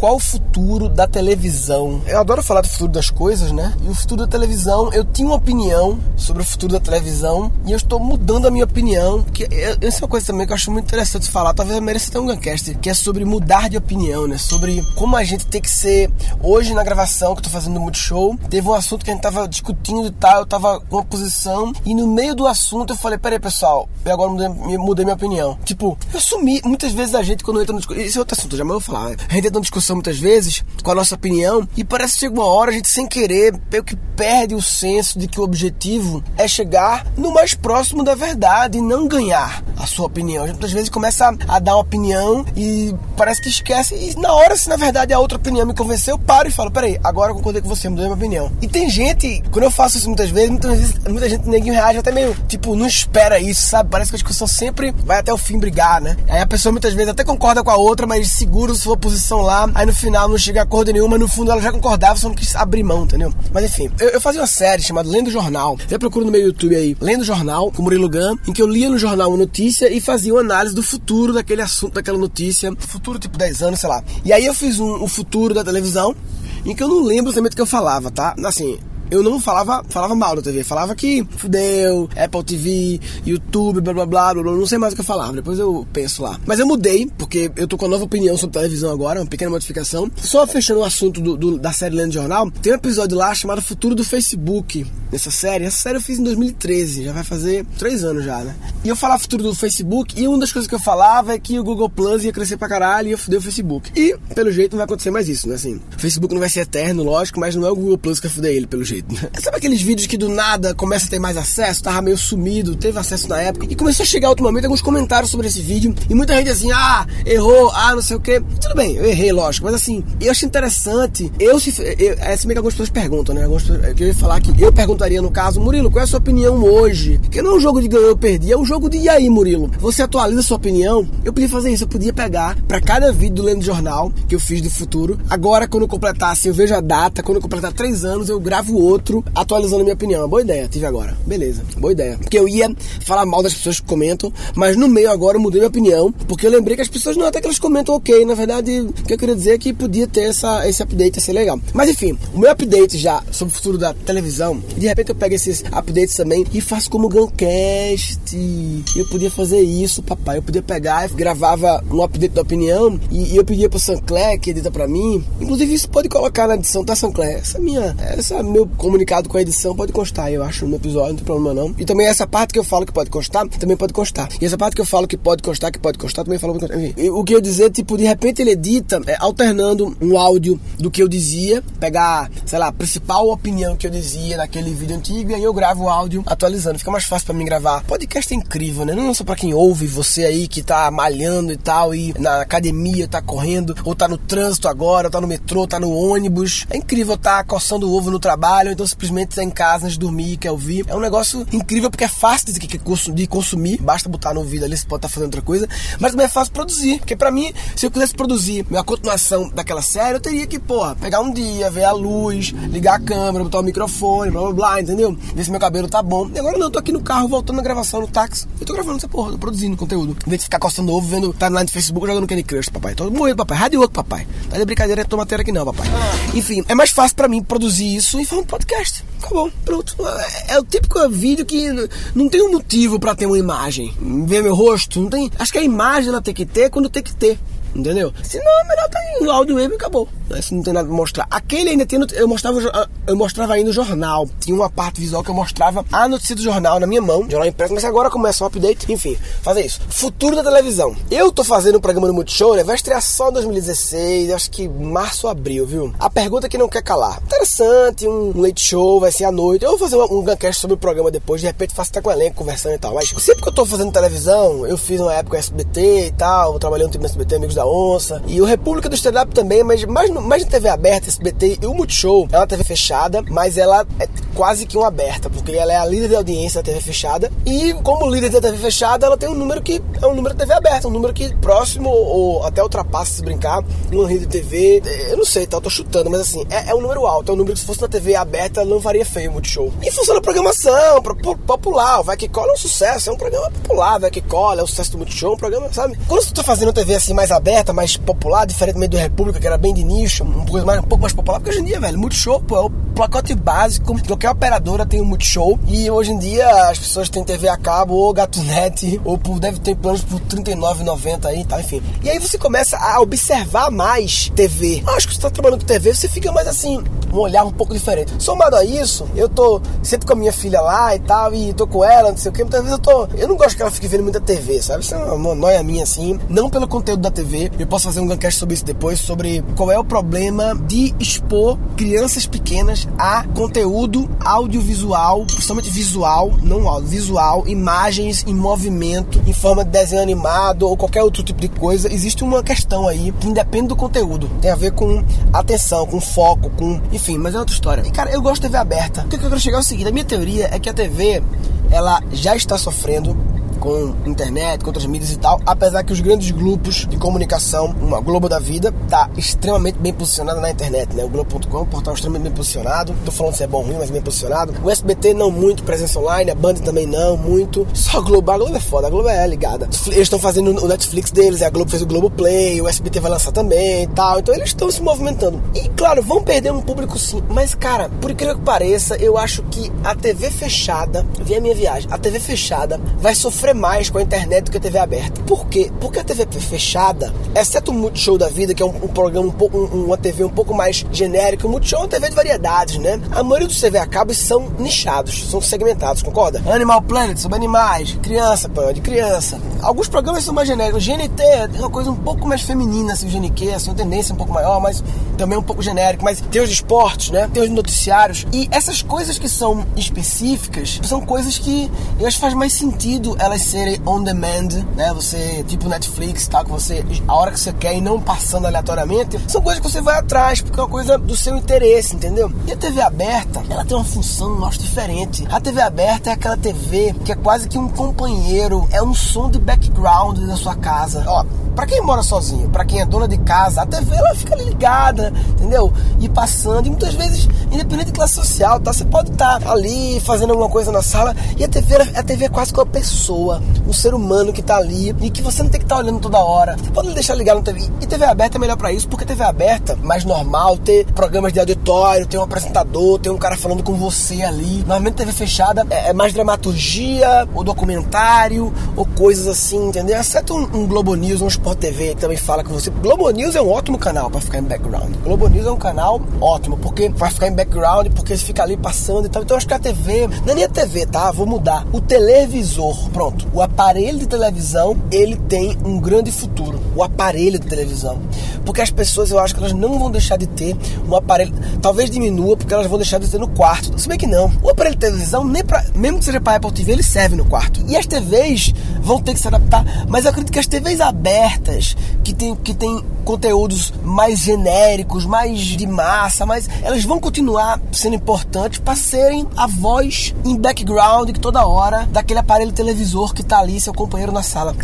qual o futuro da televisão. Eu adoro falar do futuro das coisas, né? E o futuro da televisão, eu tinha uma opinião sobre o futuro da televisão e eu estou mudando a minha opinião, que essa é uma coisa também que eu acho muito interessante falar, talvez mereça até um Guncast, que é sobre mudar de opinião, né? Sobre como a gente tem que ser. Hoje na gravação que eu tô fazendo no Multishow, teve um assunto que a gente tava discutindo e tal, eu tava com uma posição e no meio do assunto eu falei, peraí pessoal, eu agora mudei, mudei minha opinião. Tipo, eu assumi, muitas vezes a gente quando entra no esse é outro assunto, já vou falar, né? a gente entra numa discussão muitas vezes com a nossa opinião e parece que uma hora a gente sem querer, meio que perde o senso de que o objetivo é chegar no mais próximo da verdade e não ganhar a sua opinião. A gente muitas vezes começa a dar uma opinião e parece que esquece e na hora se na verdade a outra opinião me convenceu, eu paro e falo, peraí, agora eu concordei com você, mudei minha opinião. E tem gente, quando eu faço isso muitas vezes, muitas vezes muita gente neguinho reage até meio, tipo, não espera isso, sabe? Parece que a discussão sempre vai até o fim brigar, né? Aí a pessoa muitas vezes até concorda com a outra, mas segura sua posição lá, aí no final não chega a acordo nenhum, mas no fundo ela já concordava, só não quis abrir mão, entendeu? Mas enfim, eu, eu fazia uma série chamada Lendo Jornal. Você procura no meu YouTube aí, Lendo Jornal, com Murilo Gun, em que eu lia no jornal uma notícia e fazia uma análise do futuro daquele assunto, daquela notícia. Futuro, tipo 10 anos, sei lá. E aí eu fiz um, um futuro da televisão, em que eu não lembro exatamente o que eu falava, tá? Assim, eu não falava, falava mal da TV, falava que fudeu, Apple TV, YouTube, blá blá blá, blá, blá, não sei mais o que eu falava, depois eu penso lá. Mas eu mudei, porque eu tô com uma nova opinião sobre televisão agora, uma pequena modificação. Só fechando o assunto do, do, da série Lendo Jornal, tem um episódio lá chamado Futuro do Facebook, nessa série. Essa série eu fiz em 2013, já vai fazer três anos já, né? E eu falava futuro do Facebook, e uma das coisas que eu falava é que o Google Plus ia crescer pra caralho e ia fuder o Facebook. E, pelo jeito, não vai acontecer mais isso, né? Assim, o Facebook não vai ser eterno, lógico, mas não é o Google Plus que vai fuder ele, pelo jeito. Sabe aqueles vídeos que do nada começa a ter mais acesso, tava meio sumido, teve acesso na época, e começou a chegar ultimamente alguns comentários sobre esse vídeo, e muita gente assim, ah, errou, ah, não sei o que. Tudo bem, eu errei, lógico, mas assim, eu achei interessante, eu se. Eu, é assim que algumas pessoas perguntam, né? Algumas eu ia falar que eu perguntaria no caso, Murilo, qual é a sua opinião hoje? Porque não é um jogo de ganhar ou perder, é um jogo de e aí, Murilo? Você atualiza a sua opinião? Eu podia fazer isso, eu podia pegar para cada vídeo do Lendo Jornal que eu fiz do futuro. Agora, quando eu completasse, eu vejo a data, quando eu completar três anos, eu gravo outro atualizando a minha opinião. Boa ideia, tive agora. Beleza, boa ideia. Porque eu ia falar mal das pessoas que comentam, mas no meio agora eu mudei minha opinião, porque eu lembrei que as pessoas não até que elas comentam ok. Na verdade, o que eu queria dizer é que podia ter essa, esse update, ia ser legal. Mas enfim, o meu update já sobre o futuro da televisão, de repente eu pego esses updates também e faço como Guncast. Eu podia fazer isso, papai. Eu podia pegar e gravava um update da opinião e, e eu pedia pro Sancler que edita pra mim. Inclusive, isso pode colocar na edição, tá, Sancler? Essa minha, essa meu comunicado com a edição pode constar, eu acho, no episódio, não tem problema não. E também essa parte que eu falo que pode constar, também pode constar. E essa parte que eu falo que pode constar, que pode constar, também falo que pode o que eu dizer, tipo, de repente ele edita é, alternando um áudio do que eu dizia, pegar, sei lá, a principal opinião que eu dizia naquele vídeo antigo e aí eu gravo o áudio atualizando. Fica mais fácil para mim gravar. Podcast é incrível, né? Não só para quem ouve, você aí que tá malhando e tal, e na academia, tá correndo, ou tá no trânsito agora, ou tá no metrô, tá no ônibus. É incrível tá coçando o ovo no trabalho, ou então simplesmente tá em casa antes de dormir, quer ouvir. É um negócio incrível porque é fácil de, de consumir, basta botar no ouvido ali, você pode estar tá fazendo outra coisa, mas também é fácil produzir. Porque para mim, se eu quisesse produzir a continuação daquela série, eu teria que, porra, pegar um dia, ver a luz, ligar a câmera, botar o microfone, blá blá blá, entendeu? Ver se meu cabelo tá bom. E agora não, eu tô aqui no carro voltando na gravação no táxi. Eu tô gravando essa porra, tô produzindo conteúdo. Em vez de ficar coçando ovo, vendo timeline do Facebook, jogando Candy Crush, papai. Tô morrendo, papai. Rádio papai. Tá de brincadeira, é tomateira aqui não, papai. Ah. Enfim, é mais fácil pra mim produzir isso e um podcast. Acabou, pronto. É, é o típico vídeo que não tem um motivo pra ter uma imagem. Ver meu rosto, não tem. Acho que a imagem ela tem que ter quando tem que ter. Entendeu? Se não, é melhor tá no áudio mesmo e acabou. Se não tem nada pra mostrar. Aquele ainda tem. Eu mostrava, eu mostrava ainda o jornal. Tinha uma parte visual que eu mostrava a notícia do jornal na minha mão, jornal impresso, mas agora começa o update. Enfim, fazer isso. Futuro da televisão. Eu tô fazendo um programa no Multishow, né? Vai estrear só em 2016, acho que março ou abril, viu? A pergunta que não quer calar. Interessante, um late show, vai ser à noite. Eu vou fazer um, um sobre o programa depois, de repente faço até com o elenco conversando e tal. Mas sempre que eu tô fazendo televisão, eu fiz uma época SBT e tal, trabalhei um no SBT, Amigos da Onça. E o República do Stand Up também, mas mais, mais na TV aberta, SBT e o Multishow é uma TV fechada, mas ela é quase que uma aberta, porque ela é a líder de audiência da TV fechada. E como líder da TV fechada, ela tem um número que é um número da TV aberta, um número que próximo ou até ultrapassa, se brincar, numa rede de TV. Eu não sei, tá? Eu tô chutando, mas assim, é, é, um número alto. É um número que se fosse na TV aberta, não faria feio Multishow. E funciona a programação, popular. O Vai Que Cola é um sucesso, é um programa popular. Vai Que Cola é o sucesso do Multishow, é um programa, sabe? Quando você tá fazendo TV assim mais aberta, aberta, mais popular, diferentemente do República, que era bem de nicho, um pouco mais, um pouco mais popular, porque hoje em dia, velho, Multishow, pô, é o pacote básico, qualquer operadora tem um Multishow, e hoje em dia as pessoas têm TV a cabo, ou GatoNet, ou por, deve ter planos por R$39,90 aí tal, enfim. E aí você começa a observar mais TV. Acho que você tá trabalhando com TV, você fica mais assim, um olhar um pouco diferente. Somado a isso, eu tô sempre com a minha filha lá e tal, e tô com ela, não sei o que, muitas vezes eu tô. Eu não gosto que ela fique vendo muita TV, sabe? Isso é uma noia minha assim. Não pelo conteúdo da TV. Eu posso fazer um gancast sobre isso depois, sobre qual é o problema de expor crianças pequenas a conteúdo audiovisual, principalmente visual, não áudio, visual, imagens em movimento, em forma de desenho animado ou qualquer outro tipo de coisa. Existe uma questão aí que independe do conteúdo. Tem a ver com atenção, com foco, com. Enfim, mas é outra história. E cara, eu gosto de TV aberta. O que eu quero chegar é o seguinte: a minha teoria é que a TV ela já está sofrendo com internet, com outras mídias e tal, apesar que os grandes grupos de comunicação, uma Globo da Vida, tá extremamente bem posicionada na internet, né? O Globo.com é um portal extremamente bem posicionado. Tô falando se é bom ou ruim, mas bem posicionado. O SBT não muito, presença online, a Band também não muito. Só a Globo, a Globo é foda, a Globo é ligada. Eles estão fazendo o Netflix deles, a Globo fez o Globo Play, o SBT vai lançar também e tal. Então eles estão se movimentando. E claro, vão perder um público sim, mas cara, por incrível que pareça, eu acho que a TV fechada, vê a minha viagem, a TV fechada vai sofrer mais com a internet do que a TV aberta. Por quê? Porque a TV fechada, exceto o Multishow da Vida, que é um, um programa um um, uma TV um pouco mais genérica, o Multishow é uma TV de variedades, né? A maioria dos TV a cabo são nichados, são segmentados, concorda? Animal Planet sobre animais, criança, pô, de criança. Alguns programas são mais genéricos. GNT é uma coisa um pouco mais feminina, assim, o GNQ, assim, uma tendência um pouco maior, mas também um pouco genérico. Mas tem os esportes, né? Tem os noticiários. E essas coisas que são específicas são coisas que eu acho que faz mais sentido elas serem on demand, né? Você, tipo Netflix, tá? Que você, a hora que você quer e não passando aleatoriamente, são coisas que você vai atrás, porque é uma coisa do seu interesse, entendeu? E a TV aberta, ela tem uma função, eu acho, diferente. A TV aberta é aquela TV que é quase que um companheiro, é um som de background da sua casa. Ó, para quem mora sozinho, para quem é dona de casa, a TV ela fica ligada, entendeu? E passando, e muitas vezes, independente de classe social, tá? Você pode estar tá ali fazendo alguma coisa na sala e a TV, a TV é quase que uma pessoa, um ser humano que tá ali e que você não tem que estar tá olhando toda hora. Você pode deixar ligado na TV. E TV aberta é melhor para isso, porque TV aberta, mais normal, ter programas de auditório, ter um apresentador, ter um cara falando com você ali. Normalmente TV fechada é, é mais dramaturgia, ou documentário, ou coisas assim, entendeu? Exceto um, um Globo News, um Sport TV que também fala com você. Globo News é um ótimo canal para ficar em background. Globo News é um canal ótimo, porque vai ficar em background, porque você fica ali passando e tal. Então eu acho que a TV, não é nem a TV, tá? Vou mudar. O televisor, pronto. O aparelho de televisão, ele tem um grande futuro. O aparelho de televisão. Porque as pessoas, eu acho que elas não vão deixar de ter um aparelho. Talvez diminua, porque elas vão deixar de ter no quarto. Se bem que não. O aparelho de televisão, nem pra, mesmo que seja para Apple TV, ele serve no quarto. E as TVs vão ter que se adaptar. Mas eu acredito que as TVs abertas, que tem, que tem conteúdos mais genéricos, mais de massa, mas elas vão continuar sendo importantes para serem a voz em background que toda hora daquele aparelho televisor que tá ali, seu companheiro na sala.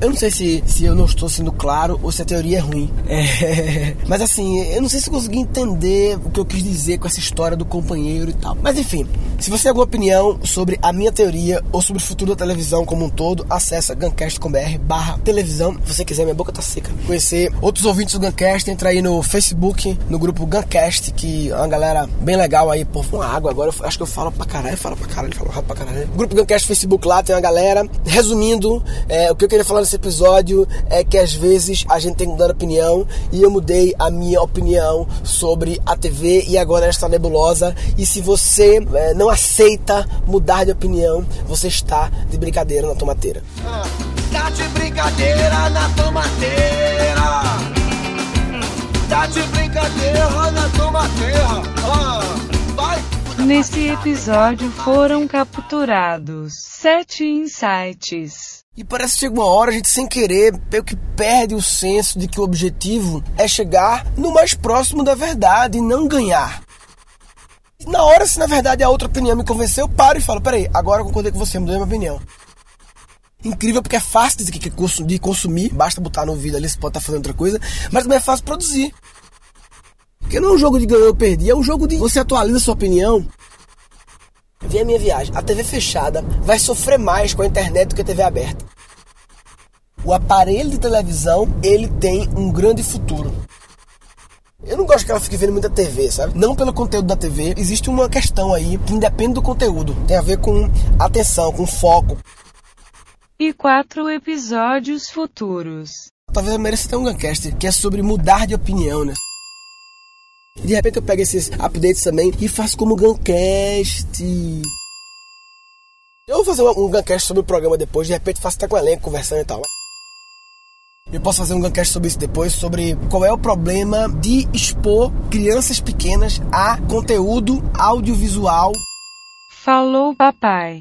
Eu não sei se, se, eu não estou sendo claro ou se a teoria é ruim. É, mas assim, eu não sei se consegui entender o que eu quis dizer com essa história do companheiro e tal. Mas enfim, se você tem alguma opinião sobre a minha teoria ou sobre o futuro da televisão como um todo, acessa gancast.com.br barra televisão. Se você quiser, minha boca tá seca. Conhecer outros ouvintes do Guncast, entra aí no Facebook, no grupo Guncast, que é uma galera bem legal aí, pô, uma água agora, eu acho que eu falo pra caralho, falo pra caralho, falo rápido pra caralho. Grupo Guncast Facebook lá, tem uma galera. Resumindo, é, o que eu queria falar nesse episódio é que às vezes a gente tem que mudar opinião e eu mudei a minha opinião sobre a TV e agora esta nebulosa. E se você é, não aceita mudar de opinião, você está de brincadeira na tomateira. Ah, tá de brincadeira na tomateira tá de brincadeira na tomateira. Ah, vai. Nesse episódio foram capturados sete insights. E parece que chega uma hora a gente sem querer meio que perde o senso de que o objetivo é chegar no mais próximo da verdade e não ganhar. Na hora, se na verdade a outra opinião me convenceu, eu paro e falo, peraí, agora eu concordei com você, mudei minha opinião. Incrível porque é fácil de consumir, basta botar no vídeo ali, você pode estar fazendo outra coisa, mas também é fácil produzir. Porque não é um jogo de ganhar ou perder, é um jogo de você atualiza sua opinião. Vi a minha viagem. A TV fechada vai sofrer mais com a internet do que a TV aberta. O aparelho de televisão, ele tem um grande futuro. Eu não gosto que ela fique vendo muita TV, sabe? Não pelo conteúdo da TV. Existe uma questão aí que independe do conteúdo. Tem a ver com atenção, com foco. E quatro episódios futuros. Talvez eu mereça ter um Guncast que é sobre mudar de opinião, né? De repente eu pego esses updates também e faço como Guncast. Eu vou fazer um Guncast sobre o programa depois, de repente faço até com o elenco conversando e tal. Eu posso fazer um Guncast sobre isso depois, sobre qual é o problema de expor crianças pequenas a conteúdo audiovisual. Falou, papai.